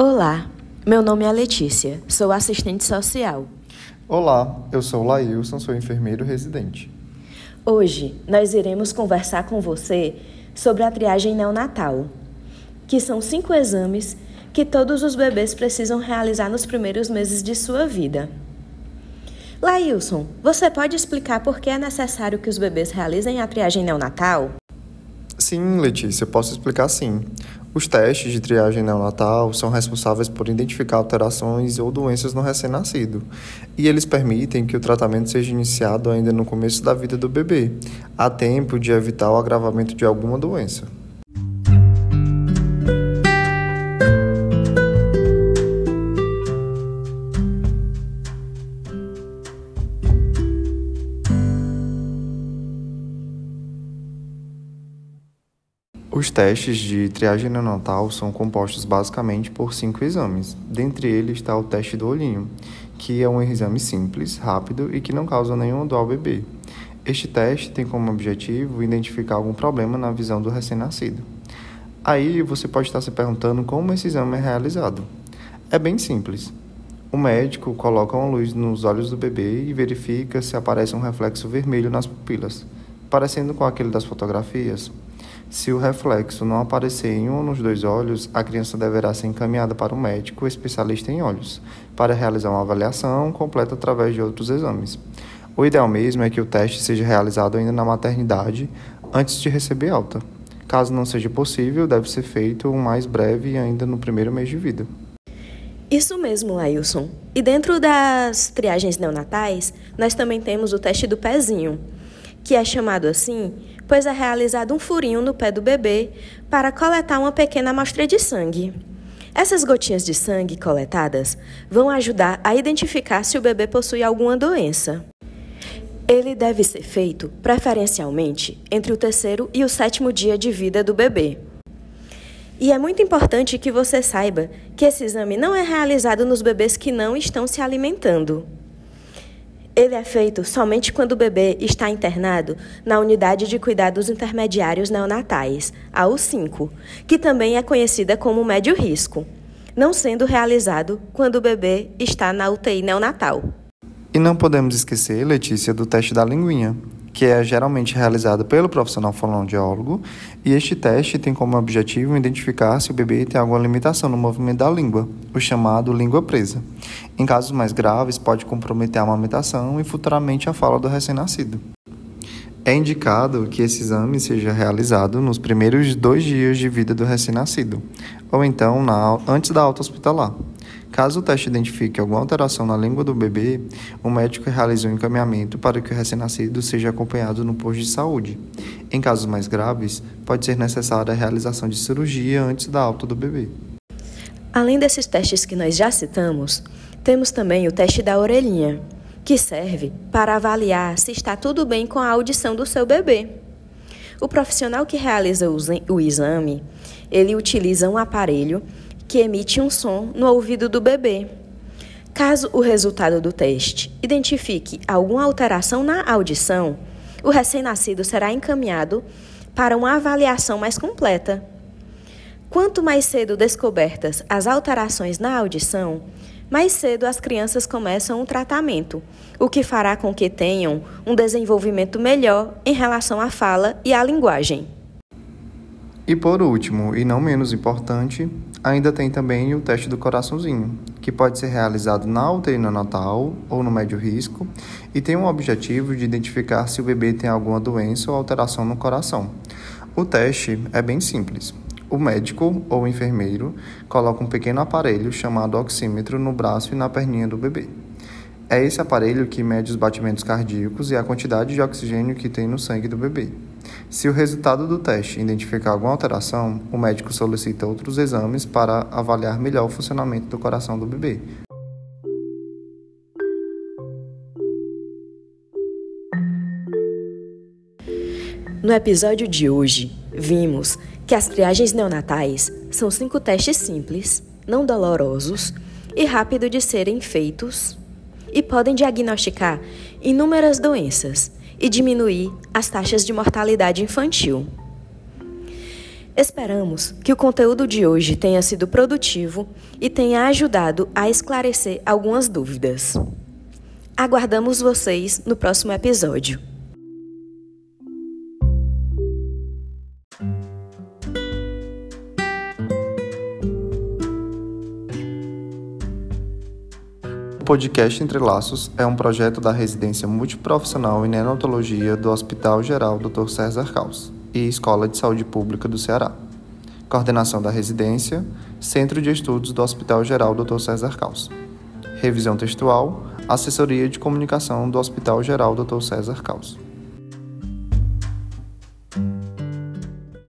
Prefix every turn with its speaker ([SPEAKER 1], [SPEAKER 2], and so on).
[SPEAKER 1] Olá, meu nome é Letícia, sou assistente social.
[SPEAKER 2] Olá, eu sou Lailson, sou enfermeiro residente.
[SPEAKER 1] Hoje nós iremos conversar com você sobre a triagem neonatal, que são cinco exames que todos os bebês precisam realizar nos primeiros meses de sua vida. Lailson, você pode explicar por que é necessário que os bebês realizem a triagem neonatal?
[SPEAKER 2] Sim, Letícia, posso explicar sim. Os testes de triagem neonatal são responsáveis por identificar alterações ou doenças no recém-nascido, e eles permitem que o tratamento seja iniciado ainda no começo da vida do bebê, a tempo de evitar o agravamento de alguma doença. Os testes de triagem neonatal são compostos basicamente por cinco exames. Dentre eles está o teste do olhinho, que é um exame simples, rápido e que não causa nenhum dor ao bebê. Este teste tem como objetivo identificar algum problema na visão do recém-nascido. Aí você pode estar se perguntando como esse exame é realizado. É bem simples. O médico coloca uma luz nos olhos do bebê e verifica se aparece um reflexo vermelho nas pupilas, parecendo com aquele das fotografias. Se o reflexo não aparecer em um nos dois olhos, a criança deverá ser encaminhada para um médico especialista em olhos, para realizar uma avaliação completa através de outros exames. O ideal mesmo é que o teste seja realizado ainda na maternidade, antes de receber alta. Caso não seja possível, deve ser feito o mais breve ainda no primeiro mês de vida.
[SPEAKER 1] Isso mesmo, Lailson. E dentro das triagens neonatais, nós também temos o teste do pezinho, que é chamado assim pois é realizado um furinho no pé do bebê para coletar uma pequena amostra de sangue. Essas gotinhas de sangue coletadas vão ajudar a identificar se o bebê possui alguma doença. Ele deve ser feito, preferencialmente, entre o terceiro e o sétimo dia de vida do bebê. E é muito importante que você saiba que esse exame não é realizado nos bebês que não estão se alimentando. Ele é feito somente quando o bebê está internado na Unidade de Cuidados Intermediários Neonatais, a U5, que também é conhecida como médio risco, não sendo realizado quando o bebê está na UTI neonatal.
[SPEAKER 2] E não podemos esquecer, Letícia, do teste da linguinha, que é geralmente realizado pelo profissional fonoaudiólogo, e este teste tem como objetivo identificar se o bebê tem alguma limitação no movimento da língua, o chamado língua presa. Em casos mais graves, pode comprometer a amamentação e futuramente a fala do recém-nascido. É indicado que esse exame seja realizado nos primeiros dois dias de vida do recém-nascido, ou então na, antes da alta hospitalar. Caso o teste identifique alguma alteração na língua do bebê, o médico realiza um encaminhamento para que o recém-nascido seja acompanhado no posto de saúde. Em casos mais graves, pode ser necessária a realização de cirurgia antes da alta do bebê.
[SPEAKER 1] Além desses testes que nós já citamos, temos também o teste da orelhinha, que serve para avaliar se está tudo bem com a audição do seu bebê. O profissional que realiza o exame, ele utiliza um aparelho que emite um som no ouvido do bebê. Caso o resultado do teste identifique alguma alteração na audição, o recém-nascido será encaminhado para uma avaliação mais completa. Quanto mais cedo descobertas as alterações na audição, mais cedo as crianças começam o tratamento, o que fará com que tenham um desenvolvimento melhor em relação à fala e à linguagem.
[SPEAKER 2] E por último, e não menos importante, ainda tem também o teste do coraçãozinho, que pode ser realizado na UTI neonatal ou no médio risco e tem o objetivo de identificar se o bebê tem alguma doença ou alteração no coração. O teste é bem simples. O médico ou enfermeiro coloca um pequeno aparelho chamado oxímetro no braço e na perninha do bebê. É esse aparelho que mede os batimentos cardíacos e a quantidade de oxigênio que tem no sangue do bebê. Se o resultado do teste identificar alguma alteração, o médico solicita outros exames para avaliar melhor o funcionamento do coração do bebê.
[SPEAKER 1] No episódio de hoje, vimos que as triagens neonatais são cinco testes simples, não dolorosos e rápido de serem feitos e podem diagnosticar inúmeras doenças e diminuir as taxas de mortalidade infantil. Esperamos que o conteúdo de hoje tenha sido produtivo e tenha ajudado a esclarecer algumas dúvidas. Aguardamos vocês no próximo episódio.
[SPEAKER 2] Podcast Entre Laços é um projeto da residência multiprofissional em neonatologia do Hospital Geral Dr. César Caos e Escola de Saúde Pública do Ceará. Coordenação da residência, Centro de Estudos do Hospital Geral Dr. César Caos. Revisão textual, Assessoria de Comunicação do Hospital Geral Dr. César Caos.